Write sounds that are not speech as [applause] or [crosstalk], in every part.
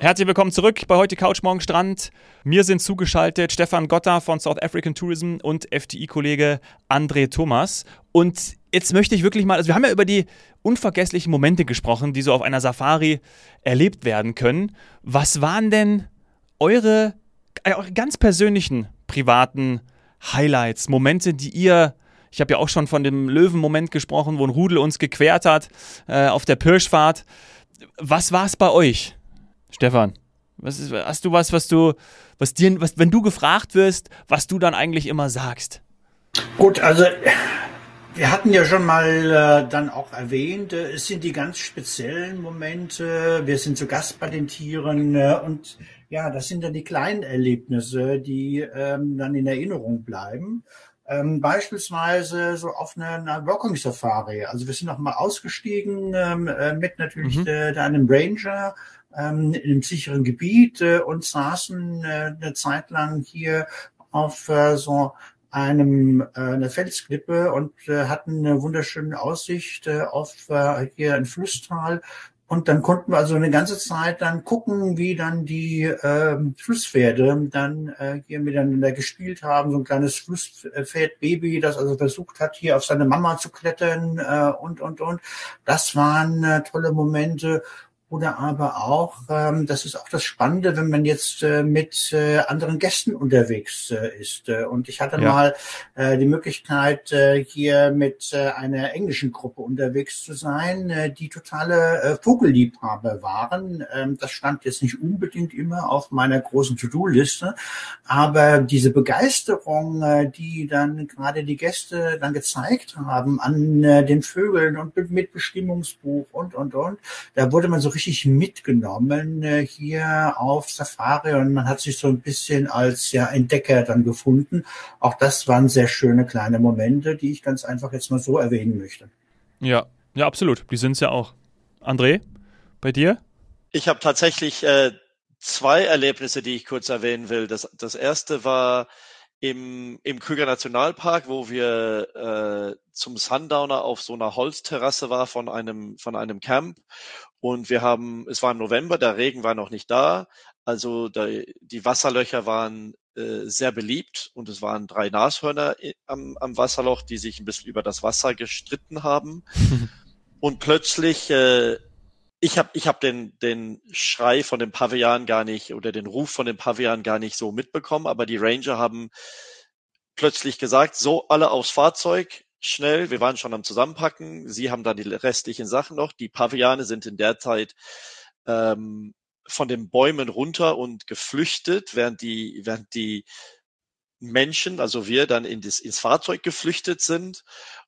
Herzlich willkommen zurück bei heute Couch Morgen Strand. Mir sind zugeschaltet Stefan Gotta von South African Tourism und FTI-Kollege André Thomas. Und jetzt möchte ich wirklich mal, also wir haben ja über die unvergesslichen Momente gesprochen, die so auf einer Safari erlebt werden können. Was waren denn eure, äh, eure ganz persönlichen privaten Highlights, Momente, die ihr ich habe ja auch schon von dem Löwenmoment gesprochen, wo ein Rudel uns gequert hat äh, auf der Pirschfahrt. Was war es bei euch? Stefan, was ist, hast du was, was du, was dir, was, wenn du gefragt wirst, was du dann eigentlich immer sagst? Gut, also wir hatten ja schon mal äh, dann auch erwähnt, äh, es sind die ganz speziellen Momente. Wir sind zu Gast bei den Tieren äh, und ja, das sind dann die kleinen Erlebnisse, die ähm, dann in Erinnerung bleiben. Ähm, beispielsweise so auf einer, einer Walking Safari. Also wir sind noch mal ausgestiegen ähm, äh, mit natürlich mhm. äh, einem Ranger ähm, in einem sicheren Gebiet äh, und saßen äh, eine Zeit lang hier auf äh, so einem äh, eine Felsklippe und hatten eine wunderschöne Aussicht auf hier ein Flusstal und dann konnten wir also eine ganze Zeit dann gucken, wie dann die äh, Flusspferde dann äh, hier miteinander gespielt haben. So ein kleines Flusspferdbaby, das also versucht hat, hier auf seine Mama zu klettern äh, und, und, und. Das waren äh, tolle Momente oder aber auch, ähm, das ist auch das Spannende, wenn man jetzt äh, mit äh, anderen Gästen unterwegs äh, ist. Äh, und ich hatte ja. mal äh, die Möglichkeit, äh, hier mit äh, einer englischen Gruppe unterwegs zu sein, äh, die totale äh, Vogelliebhaber waren. Ähm, das stand jetzt nicht unbedingt immer auf meiner großen To-Do-Liste, aber diese Begeisterung, äh, die dann gerade die Gäste dann gezeigt haben an äh, den Vögeln und mit Bestimmungsbuch und, und, und, da wurde man so richtig mitgenommen äh, hier auf Safari und man hat sich so ein bisschen als ja Entdecker dann gefunden. Auch das waren sehr schöne kleine Momente, die ich ganz einfach jetzt mal so erwähnen möchte. Ja, ja, absolut. Die sind es ja auch. André, bei dir? Ich habe tatsächlich äh, zwei Erlebnisse, die ich kurz erwähnen will. Das, das erste war im, im Krüger Nationalpark, wo wir äh, zum Sundowner auf so einer Holzterrasse war von einem, von einem Camp. Und wir haben, es war im November, der Regen war noch nicht da. Also da, die Wasserlöcher waren äh, sehr beliebt und es waren drei Nashörner am, am Wasserloch, die sich ein bisschen über das Wasser gestritten haben. [laughs] und plötzlich äh, ich habe ich hab den, den Schrei von dem Pavian gar nicht oder den Ruf von dem Pavian gar nicht so mitbekommen, aber die Ranger haben plötzlich gesagt, so alle aufs Fahrzeug, schnell, wir waren schon am Zusammenpacken, sie haben dann die restlichen Sachen noch. Die Paviane sind in der Zeit ähm, von den Bäumen runter und geflüchtet, während die, während die Menschen, also wir, dann in das, ins Fahrzeug geflüchtet sind.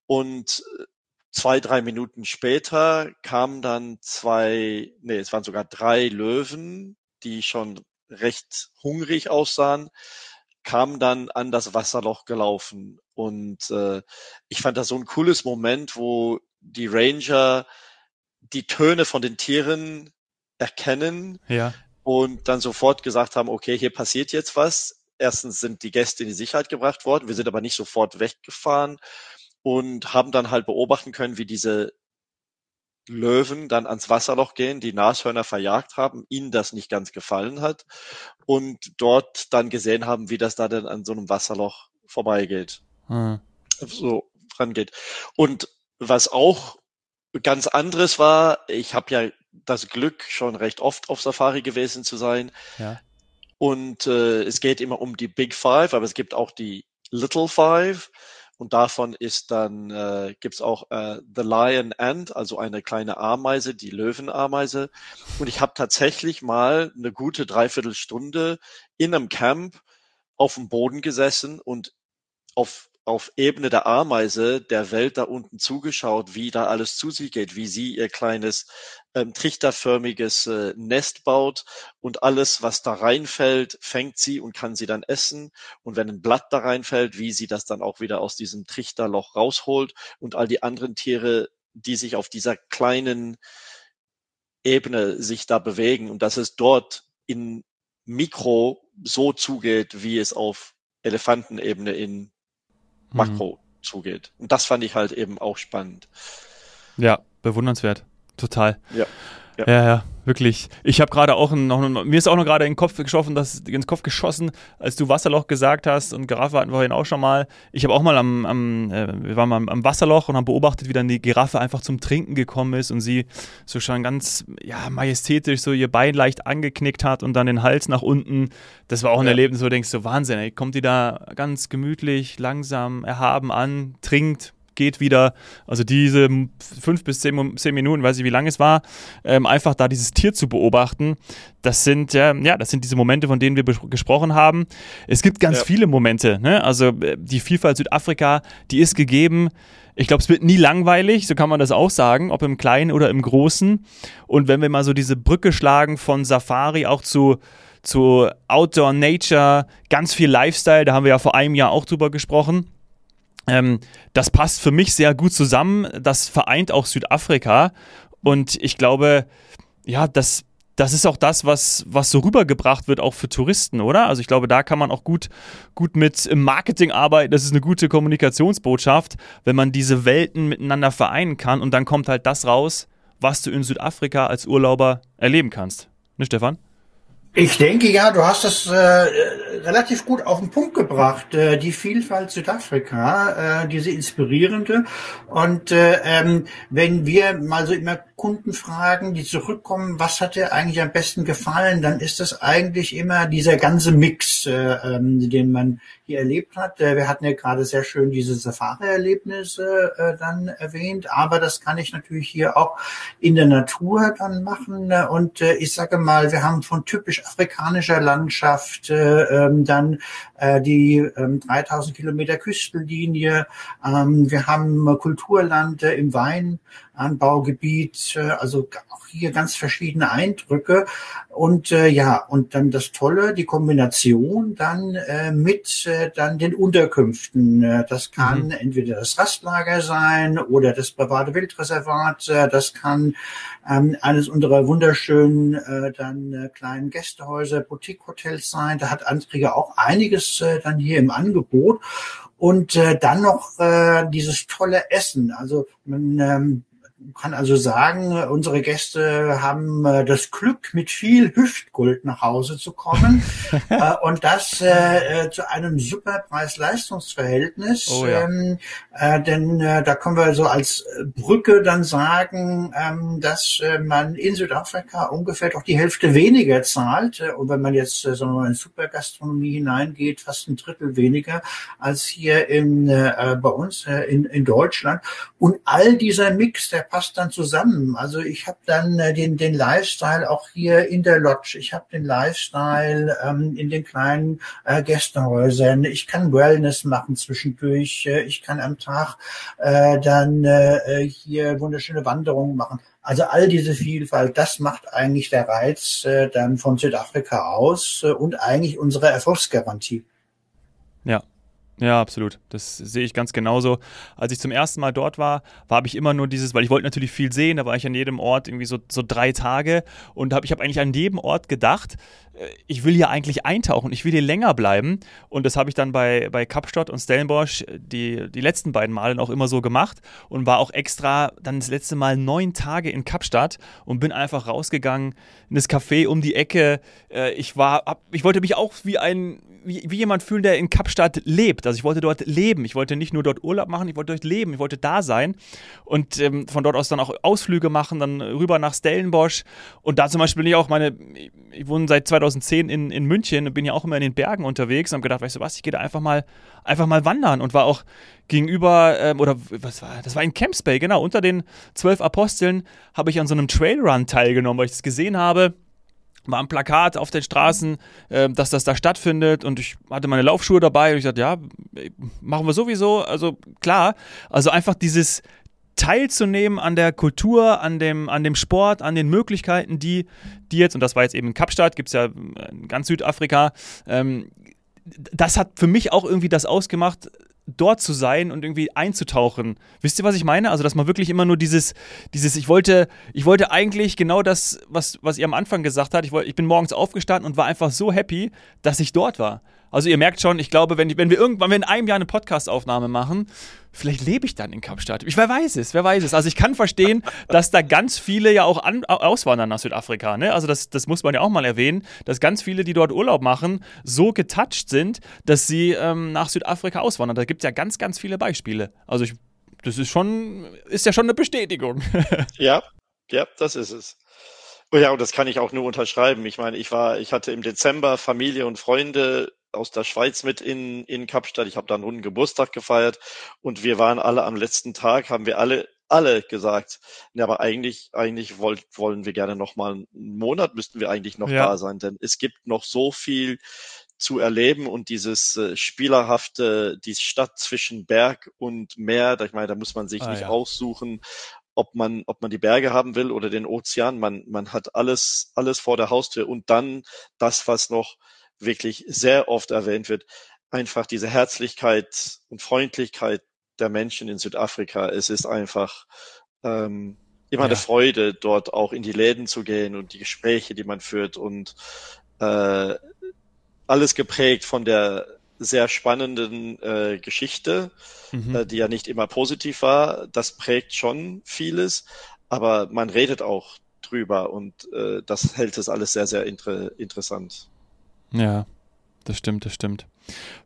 Und äh, zwei, drei Minuten später kamen dann zwei, nee, es waren sogar drei Löwen, die schon recht hungrig aussahen, kamen dann an das Wasserloch gelaufen. Und äh, ich fand das so ein cooles Moment, wo die Ranger die Töne von den Tieren erkennen ja. und dann sofort gesagt haben, okay, hier passiert jetzt was. Erstens sind die Gäste in die Sicherheit gebracht worden, wir sind aber nicht sofort weggefahren und haben dann halt beobachten können, wie diese Löwen dann ans Wasserloch gehen, die Nashörner verjagt haben, ihnen das nicht ganz gefallen hat und dort dann gesehen haben, wie das da dann an so einem Wasserloch vorbeigeht. Hm. So rangeht. Und was auch ganz anderes war, ich habe ja das Glück, schon recht oft auf Safari gewesen zu sein. Ja. Und äh, es geht immer um die Big Five, aber es gibt auch die Little Five. Und davon ist dann, äh, gibt auch äh, The Lion Ant, also eine kleine Ameise, die Löwenameise. Und ich habe tatsächlich mal eine gute Dreiviertelstunde in einem Camp auf dem Boden gesessen und auf auf Ebene der Ameise der Welt da unten zugeschaut, wie da alles zu sich geht, wie sie ihr kleines ähm, trichterförmiges äh, Nest baut und alles, was da reinfällt, fängt sie und kann sie dann essen. Und wenn ein Blatt da reinfällt, wie sie das dann auch wieder aus diesem Trichterloch rausholt und all die anderen Tiere, die sich auf dieser kleinen Ebene sich da bewegen und dass es dort in Mikro so zugeht, wie es auf Elefantenebene in Makro mhm. zugeht. Und das fand ich halt eben auch spannend. Ja, bewundernswert. Total. Ja. Ja, ja, ja wirklich. Ich habe gerade auch noch, mir ist auch noch gerade in den Kopf geschossen, dass, ins Kopf geschossen, als du Wasserloch gesagt hast und Giraffe hatten wir vorhin auch schon mal. Ich habe auch mal am, am äh, wir waren mal am Wasserloch und haben beobachtet, wie dann die Giraffe einfach zum Trinken gekommen ist und sie so schon ganz, ja, majestätisch so ihr Bein leicht angeknickt hat und dann den Hals nach unten. Das war auch ein ja. Erlebnis, wo du denkst, so Wahnsinn, ey, kommt die da ganz gemütlich, langsam, erhaben an, trinkt, geht wieder. Also diese fünf bis zehn, zehn Minuten, weiß ich wie lange es war, ähm, einfach da dieses Tier zu beobachten, das sind ja, ja, das sind diese Momente, von denen wir gesprochen haben. Es gibt ganz ja. viele Momente. Ne? Also äh, die Vielfalt Südafrika, die ist gegeben. Ich glaube, es wird nie langweilig, so kann man das auch sagen, ob im Kleinen oder im Großen. Und wenn wir mal so diese Brücke schlagen von Safari auch zu zu Outdoor Nature, ganz viel Lifestyle, da haben wir ja vor einem Jahr auch drüber gesprochen ähm, das passt für mich sehr gut zusammen. Das vereint auch Südafrika. Und ich glaube, ja, das, das ist auch das, was, was so rübergebracht wird, auch für Touristen, oder? Also ich glaube, da kann man auch gut, gut mit im Marketing arbeiten. Das ist eine gute Kommunikationsbotschaft, wenn man diese Welten miteinander vereinen kann. Und dann kommt halt das raus, was du in Südafrika als Urlauber erleben kannst. Ne, Stefan? Ich denke ja, du hast das äh, relativ gut auf den Punkt gebracht. Äh, die Vielfalt Südafrika, äh, diese inspirierende. Und äh, ähm, wenn wir mal so immer Kunden fragen, die zurückkommen, was hat dir eigentlich am besten gefallen, dann ist das eigentlich immer dieser ganze Mix, äh, ähm, den man hier erlebt hat. Äh, wir hatten ja gerade sehr schön diese Safari-Erlebnisse äh, dann erwähnt, aber das kann ich natürlich hier auch in der Natur dann machen. Und äh, ich sage mal, wir haben von typisch afrikanischer Landschaft äh, ähm, dann äh, die äh, 3000 Kilometer Küstenlinie. Ähm, wir haben Kulturland im Weinanbaugebiet, äh, also auch hier ganz verschiedene Eindrücke. Und äh, ja, und dann das Tolle, die Kombination dann äh, mit äh, dann den Unterkünften. Äh, das kann mhm. entweder das Rastlager sein oder das private Wildreservat. Äh, das kann ähm, eines unserer wunderschönen äh, dann äh, kleinen Gästehäuser, Boutique-Hotels sein. Da hat Anträge auch einiges äh, dann hier im Angebot. Und äh, dann noch äh, dieses tolle Essen. Also man ähm, kann also sagen, unsere Gäste haben äh, das Glück, mit viel Hüftgold nach Hause zu kommen [laughs] äh, und das äh, zu einem super Preis-Leistungs-Verhältnis. Oh, ja. ähm, äh, denn da können wir so als Brücke dann sagen, ähm, dass man in Südafrika ungefähr doch die Hälfte weniger zahlt und wenn man jetzt sagen wir mal, in Supergastronomie hineingeht, fast ein Drittel weniger als hier in, bei uns in, in Deutschland. Und all dieser Mix, der passt dann zusammen. Also ich habe dann äh, den, den Lifestyle auch hier in der Lodge. Ich habe den Lifestyle ähm, in den kleinen äh, Gästehäusern. Ich kann Wellness machen zwischendurch. Äh, ich kann am Tag äh, dann äh, hier wunderschöne Wanderungen machen. Also all diese Vielfalt, das macht eigentlich der Reiz äh, dann von Südafrika aus äh, und eigentlich unsere Erfolgsgarantie. Ja, ja, absolut. Das sehe ich ganz genauso. Als ich zum ersten Mal dort war, war habe ich immer nur dieses, weil ich wollte natürlich viel sehen, da war ich an jedem Ort irgendwie so, so drei Tage und hab, ich habe eigentlich an jedem Ort gedacht, ich will hier eigentlich eintauchen, ich will hier länger bleiben und das habe ich dann bei, bei Kapstadt und Stellenbosch die, die letzten beiden Male auch immer so gemacht und war auch extra dann das letzte Mal neun Tage in Kapstadt und bin einfach rausgegangen in das Café um die Ecke. Äh, ich war, ich wollte mich auch wie ein, wie, wie jemand fühlen, der in Kapstadt lebt. Also ich wollte dort leben. Ich wollte nicht nur dort Urlaub machen, ich wollte dort leben, ich wollte da sein und ähm, von dort aus dann auch Ausflüge machen, dann rüber nach Stellenbosch. Und da zum Beispiel bin ich auch meine, ich wohne seit 2010 in, in München und bin ja auch immer in den Bergen unterwegs und habe gedacht, weißt du was, ich gehe da einfach mal, einfach mal wandern und war auch gegenüber, ähm, oder was war, das war in Camps Bay, genau, unter den zwölf Aposteln habe ich an so einem Trailrun teilgenommen, weil ich das gesehen habe. War ein Plakat auf den Straßen, äh, dass das da stattfindet und ich hatte meine Laufschuhe dabei und ich sagte, ja, machen wir sowieso, also klar, also einfach dieses teilzunehmen an der Kultur, an dem, an dem Sport, an den Möglichkeiten, die, die jetzt, und das war jetzt eben in Kapstadt, gibt es ja in ganz Südafrika, ähm, das hat für mich auch irgendwie das ausgemacht, dort zu sein und irgendwie einzutauchen. Wisst ihr, was ich meine? Also, dass man wirklich immer nur dieses, dieses, ich wollte, ich wollte eigentlich genau das, was, was ihr am Anfang gesagt habt. Ich, wollte, ich bin morgens aufgestanden und war einfach so happy, dass ich dort war. Also ihr merkt schon, ich glaube, wenn, wenn wir irgendwann, wenn wir in einem Jahr eine Podcast-Aufnahme machen, vielleicht lebe ich dann in Kapstadt. Ich, wer weiß es, wer weiß es. Also ich kann verstehen, [laughs] dass da ganz viele ja auch an, auswandern nach Südafrika. Ne? Also das, das muss man ja auch mal erwähnen, dass ganz viele, die dort Urlaub machen, so getoucht sind, dass sie ähm, nach Südafrika auswandern. Da gibt es ja ganz, ganz viele Beispiele. Also ich, das ist schon, ist ja schon eine Bestätigung. [laughs] ja, ja, das ist es. Oh ja, und das kann ich auch nur unterschreiben. Ich meine, ich war, ich hatte im Dezember Familie und Freunde aus der Schweiz mit in, in Kapstadt. Ich habe da einen runden Geburtstag gefeiert und wir waren alle am letzten Tag, haben wir alle alle gesagt, ja, aber eigentlich, eigentlich wollt, wollen wir gerne noch mal einen Monat müssten wir eigentlich noch ja. da sein, denn es gibt noch so viel zu erleben und dieses äh, spielerhafte, die Stadt zwischen Berg und Meer, da, ich meine, da muss man sich ah, nicht ja. aussuchen, ob man, ob man die Berge haben will oder den Ozean. Man, man hat alles, alles vor der Haustür und dann das, was noch wirklich sehr oft erwähnt wird, einfach diese Herzlichkeit und Freundlichkeit der Menschen in Südafrika. Es ist einfach ähm, immer ja. eine Freude, dort auch in die Läden zu gehen und die Gespräche, die man führt und äh, alles geprägt von der sehr spannenden äh, Geschichte, mhm. äh, die ja nicht immer positiv war. Das prägt schon vieles, aber man redet auch drüber und äh, das hält es alles sehr, sehr inter interessant. Ja, das stimmt, das stimmt.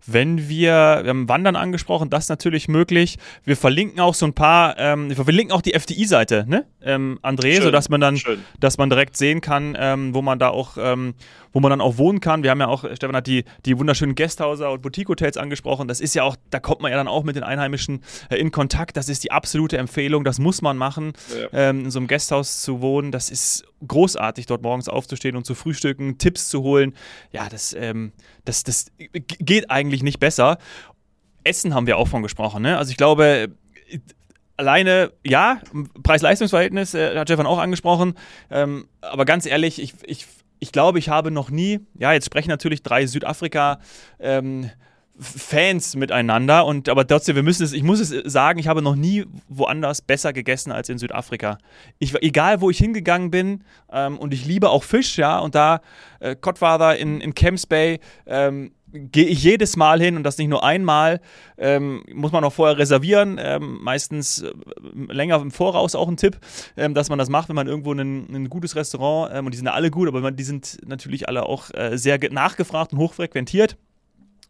Wenn wir, wir haben Wandern angesprochen, das ist natürlich möglich. Wir verlinken auch so ein paar, ähm, wir verlinken auch die FDI-Seite, ne, ähm, André, Schön. sodass man dann, Schön. dass man direkt sehen kann, ähm, wo man da auch, ähm, wo man dann auch wohnen kann. Wir haben ja auch, Stefan hat die, die wunderschönen Guesthauser und Boutique-Hotels angesprochen. Das ist ja auch, da kommt man ja dann auch mit den Einheimischen äh, in Kontakt. Das ist die absolute Empfehlung. Das muss man machen, ja. ähm, in so einem Gasthaus zu wohnen. Das ist großartig, dort morgens aufzustehen und zu frühstücken, Tipps zu holen. Ja, das, ähm, das, das geht eigentlich nicht besser. Essen haben wir auch von gesprochen. Ne? Also ich glaube, alleine, ja, Preis-Leistungs-Verhältnis, äh, hat Stefan auch angesprochen. Ähm, aber ganz ehrlich, ich, ich ich glaube, ich habe noch nie, ja, jetzt sprechen natürlich drei Südafrika- ähm, Fans miteinander und aber trotzdem, wir müssen es, ich muss es sagen, ich habe noch nie woanders besser gegessen als in Südafrika. Ich, egal wo ich hingegangen bin ähm, und ich liebe auch Fisch, ja, und da äh, Codfather in, in Camps Bay, ähm, gehe ich jedes Mal hin und das nicht nur einmal. Ähm, muss man auch vorher reservieren, ähm, meistens äh, länger im Voraus auch ein Tipp, ähm, dass man das macht, wenn man irgendwo ein, ein gutes Restaurant, ähm, und die sind alle gut, aber man, die sind natürlich alle auch äh, sehr nachgefragt und hochfrequentiert.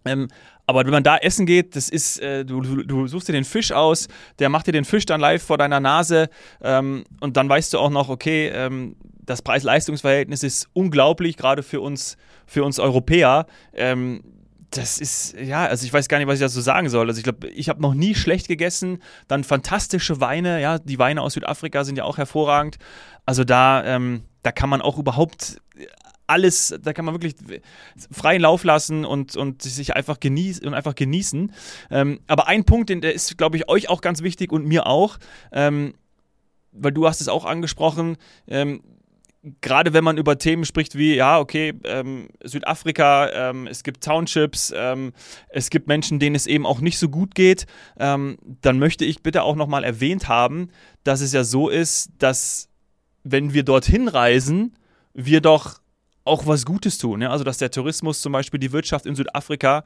Ähm, aber wenn man da essen geht, das ist, äh, du, du, suchst dir den Fisch aus, der macht dir den Fisch dann live vor deiner Nase ähm, und dann weißt du auch noch, okay, ähm, das Preis-Leistungs-Verhältnis ist unglaublich, gerade für uns, für uns Europäer. Ähm, das ist, ja, also ich weiß gar nicht, was ich dazu sagen soll. Also ich glaube, ich habe noch nie schlecht gegessen. Dann fantastische Weine, ja, die Weine aus Südafrika sind ja auch hervorragend. Also da, ähm, da kann man auch überhaupt alles, da kann man wirklich freien Lauf lassen und, und sich einfach genießen und einfach genießen. Ähm, aber ein Punkt, der ist, glaube ich, euch auch ganz wichtig und mir auch, ähm, weil du hast es auch angesprochen, ähm, gerade wenn man über Themen spricht wie, ja, okay, ähm, Südafrika, ähm, es gibt Townships, ähm, es gibt Menschen, denen es eben auch nicht so gut geht, ähm, dann möchte ich bitte auch nochmal erwähnt haben, dass es ja so ist, dass wenn wir dorthin reisen, wir doch auch was Gutes tun. Ja? Also, dass der Tourismus zum Beispiel die Wirtschaft in Südafrika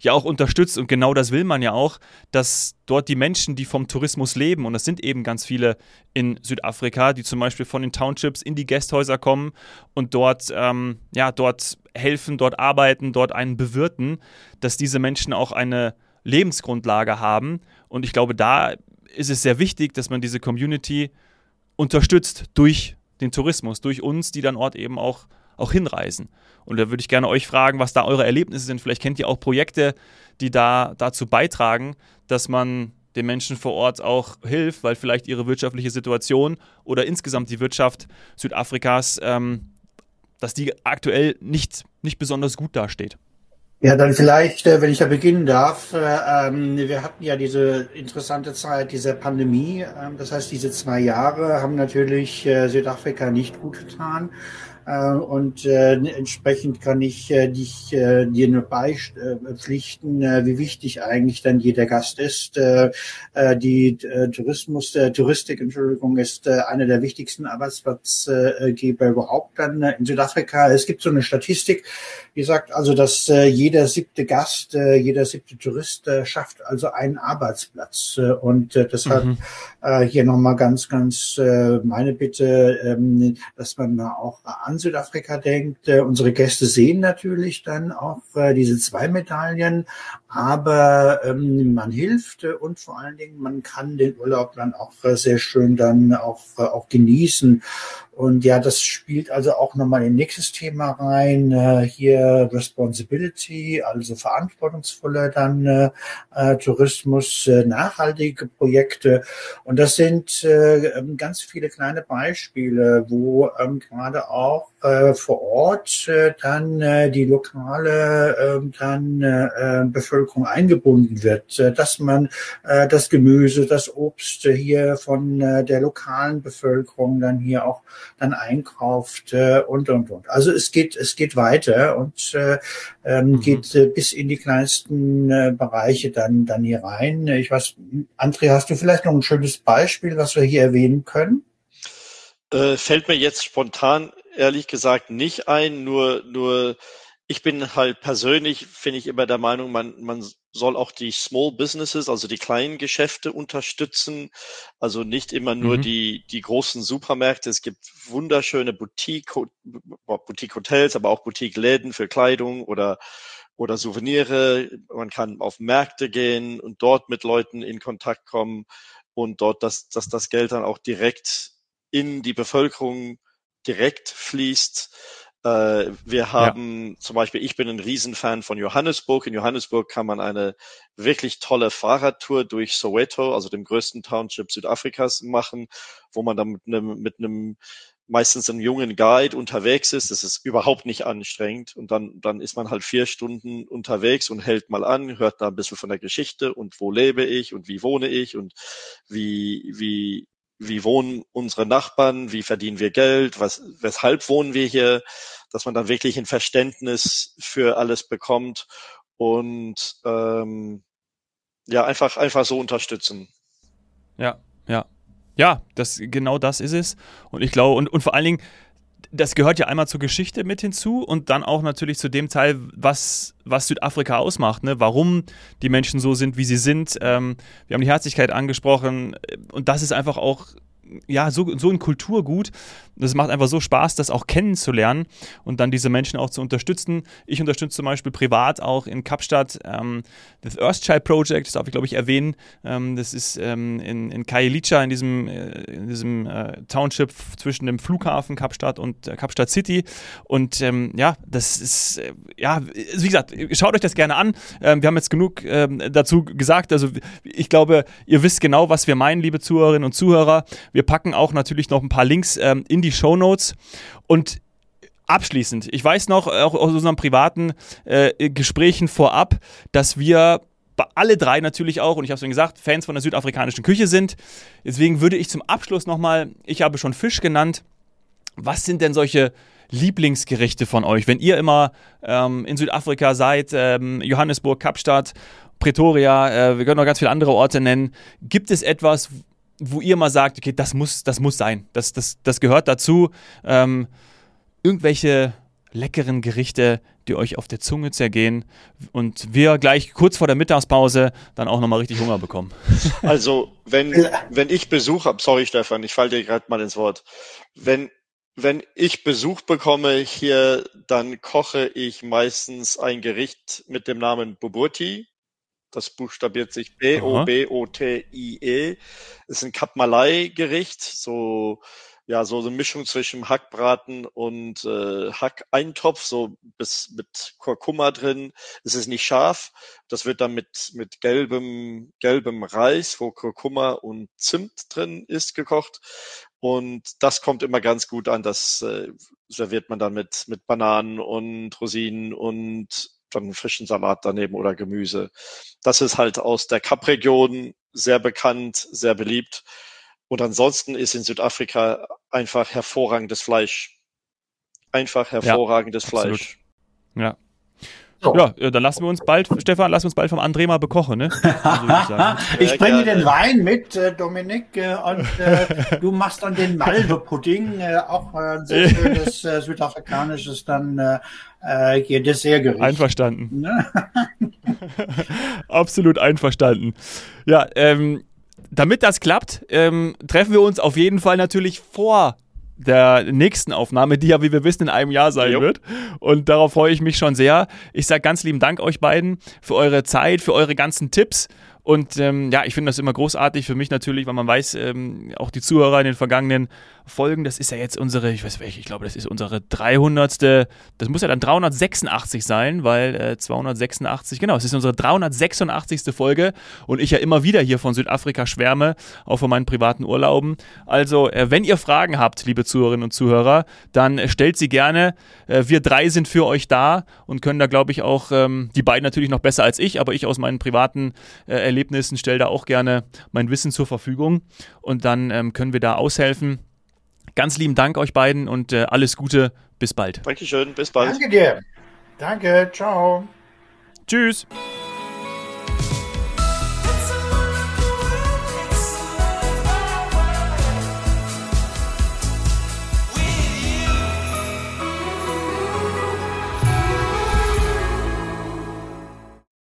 ja auch unterstützt. Und genau das will man ja auch, dass dort die Menschen, die vom Tourismus leben, und das sind eben ganz viele in Südafrika, die zum Beispiel von den Townships in die Gästhäuser kommen und dort, ähm, ja, dort helfen, dort arbeiten, dort einen bewirten, dass diese Menschen auch eine Lebensgrundlage haben. Und ich glaube, da ist es sehr wichtig, dass man diese Community unterstützt durch den Tourismus, durch uns, die dann Ort eben auch auch hinreisen. Und da würde ich gerne euch fragen, was da eure Erlebnisse sind. Vielleicht kennt ihr auch Projekte, die da dazu beitragen, dass man den Menschen vor Ort auch hilft, weil vielleicht ihre wirtschaftliche Situation oder insgesamt die Wirtschaft Südafrikas, ähm, dass die aktuell nicht, nicht besonders gut dasteht. Ja, dann vielleicht, äh, wenn ich da beginnen darf. Äh, ähm, wir hatten ja diese interessante Zeit, diese Pandemie. Ähm, das heißt, diese zwei Jahre haben natürlich äh, Südafrika nicht gut getan. Äh, und äh, entsprechend kann ich äh, dich, äh, dir nur beipflichten, äh, wie wichtig eigentlich dann jeder Gast ist. Äh, äh, die äh, Tourismus, äh, Touristik, Entschuldigung, ist äh, einer der wichtigsten Arbeitsplatzgeber überhaupt dann äh, in Südafrika. Es gibt so eine Statistik, die sagt also, dass äh, jeder siebte Gast, äh, jeder siebte Tourist äh, schafft also einen Arbeitsplatz. Äh, und äh, deshalb mhm. äh, hier nochmal ganz, ganz äh, meine Bitte, ähm, dass man da auch an Südafrika denkt. Äh, unsere Gäste sehen natürlich dann auch äh, diese zwei Medaillen, aber ähm, man hilft äh, und vor allen Dingen man kann den Urlaub dann auch äh, sehr schön dann auch, äh, auch genießen. Und ja, das spielt also auch nochmal in nächstes Thema rein. Äh, hier Responsibility, also verantwortungsvoller dann äh, Tourismus, äh, nachhaltige Projekte. Und das sind äh, ganz viele kleine Beispiele, wo ähm, gerade auch äh, vor Ort äh, dann äh, die lokale äh, dann äh, Bevölkerung eingebunden wird, äh, dass man äh, das Gemüse, das Obst hier von äh, der lokalen Bevölkerung dann hier auch dann einkauft äh, und und und. Also es geht es geht weiter und äh, ähm, mhm. geht äh, bis in die kleinsten äh, Bereiche dann dann hier rein. Ich weiß, André, hast du vielleicht noch ein schönes Beispiel, was wir hier erwähnen können? Äh, fällt mir jetzt spontan ehrlich gesagt nicht ein, nur nur ich bin halt persönlich, finde ich immer der Meinung, man, man soll auch die Small Businesses, also die kleinen Geschäfte unterstützen. Also nicht immer nur mhm. die, die großen Supermärkte. Es gibt wunderschöne Boutique, Boutique Hotels, aber auch Boutique Läden für Kleidung oder, oder Souvenire. Man kann auf Märkte gehen und dort mit Leuten in Kontakt kommen und dort, dass, dass das Geld dann auch direkt in die Bevölkerung direkt fließt äh, wir haben ja. zum Beispiel, ich bin ein Riesenfan von Johannesburg. In Johannesburg kann man eine wirklich tolle Fahrradtour durch Soweto, also dem größten Township Südafrikas, machen, wo man dann mit einem, mit einem meistens einem jungen Guide unterwegs ist. Das ist überhaupt nicht anstrengend. Und dann, dann ist man halt vier Stunden unterwegs und hält mal an, hört da ein bisschen von der Geschichte und wo lebe ich und wie wohne ich und wie, wie, wie wohnen unsere Nachbarn, wie verdienen wir Geld, was, weshalb wohnen wir hier, dass man dann wirklich ein Verständnis für alles bekommt und ähm, ja, einfach, einfach so unterstützen. Ja, ja. Ja, das, genau das ist es. Und ich glaube, und, und vor allen Dingen, das gehört ja einmal zur Geschichte mit hinzu und dann auch natürlich zu dem Teil, was, was Südafrika ausmacht, ne? warum die Menschen so sind, wie sie sind. Ähm, wir haben die Herzlichkeit angesprochen und das ist einfach auch ja, so, so ein Kulturgut. Das macht einfach so Spaß, das auch kennenzulernen und dann diese Menschen auch zu unterstützen. Ich unterstütze zum Beispiel privat auch in Kapstadt ähm, das Earthchild Project, das darf ich glaube ich erwähnen. Ähm, das ist ähm, in, in Kailicha, in diesem, äh, in diesem äh, Township zwischen dem Flughafen Kapstadt und äh, Kapstadt City. Und ähm, ja, das ist, äh, ja, wie gesagt, schaut euch das gerne an. Ähm, wir haben jetzt genug ähm, dazu gesagt. Also ich glaube, ihr wisst genau, was wir meinen, liebe Zuhörerinnen und Zuhörer. Wir packen auch natürlich noch ein paar Links ähm, in die Show Notes. Und abschließend, ich weiß noch, auch aus unseren privaten äh, Gesprächen vorab, dass wir alle drei natürlich auch, und ich habe es schon gesagt, Fans von der südafrikanischen Küche sind. Deswegen würde ich zum Abschluss nochmal, ich habe schon Fisch genannt, was sind denn solche Lieblingsgerichte von euch, wenn ihr immer ähm, in Südafrika seid, ähm, Johannesburg, Kapstadt, Pretoria, äh, wir können noch ganz viele andere Orte nennen. Gibt es etwas, wo ihr mal sagt, okay, das muss, das muss sein, das, das, das gehört dazu. Ähm, irgendwelche leckeren Gerichte, die euch auf der Zunge zergehen und wir gleich kurz vor der Mittagspause dann auch nochmal richtig Hunger bekommen. [laughs] Also, wenn, wenn ich Besuch habe, sorry Stefan, ich falle dir gerade mal ins Wort, wenn, wenn ich Besuch bekomme hier, dann koche ich meistens ein Gericht mit dem Namen Boburti. Das buchstabiert sich B-O-B-O-T-I-E. Ist ein Kapmalai-Gericht, so ja so eine Mischung zwischen Hackbraten und äh, Hackeintopf, so bis mit Kurkuma drin. Es ist nicht scharf. Das wird dann mit mit gelbem gelbem Reis, wo Kurkuma und Zimt drin ist, gekocht. Und das kommt immer ganz gut an. Das äh, serviert man dann mit mit Bananen und Rosinen und dann einen frischen Salat daneben oder Gemüse. Das ist halt aus der Kap-Region sehr bekannt, sehr beliebt. Und ansonsten ist in Südafrika einfach hervorragendes Fleisch. einfach hervorragendes ja, Fleisch. Ja. Ja, dann lassen wir uns bald, Stefan, lass uns bald vom André mal bekochen, ne? ich, [laughs] ich bringe den Wein mit, äh, Dominik, äh, und äh, du machst dann den Malve-Pudding, äh, auch äh, ein sehr [laughs] schönes äh, südafrikanisches dann äh, äh hier Dessertgericht. Einverstanden. Ne? [laughs] Absolut einverstanden. Ja, ähm, damit das klappt, ähm, treffen wir uns auf jeden Fall natürlich vor der nächsten Aufnahme, die ja, wie wir wissen, in einem Jahr sein jo. wird. Und darauf freue ich mich schon sehr. Ich sage ganz lieben Dank euch beiden für eure Zeit, für eure ganzen Tipps. Und ähm, ja, ich finde das immer großartig für mich natürlich, weil man weiß, ähm, auch die Zuhörer in den vergangenen Folgen, das ist ja jetzt unsere, ich weiß welche, ich glaube, das ist unsere 300. Das muss ja dann 386 sein, weil äh, 286, genau, es ist unsere 386. Folge und ich ja immer wieder hier von Südafrika schwärme, auch von meinen privaten Urlauben. Also, äh, wenn ihr Fragen habt, liebe Zuhörerinnen und Zuhörer, dann äh, stellt sie gerne. Äh, wir drei sind für euch da und können da, glaube ich, auch, ähm, die beiden natürlich noch besser als ich, aber ich aus meinen privaten äh, Erlebnissen stelle da auch gerne mein Wissen zur Verfügung und dann ähm, können wir da aushelfen. Ganz lieben Dank euch beiden und äh, alles Gute. Bis bald. Dankeschön, bis bald. Danke dir. Danke, ciao. Tschüss.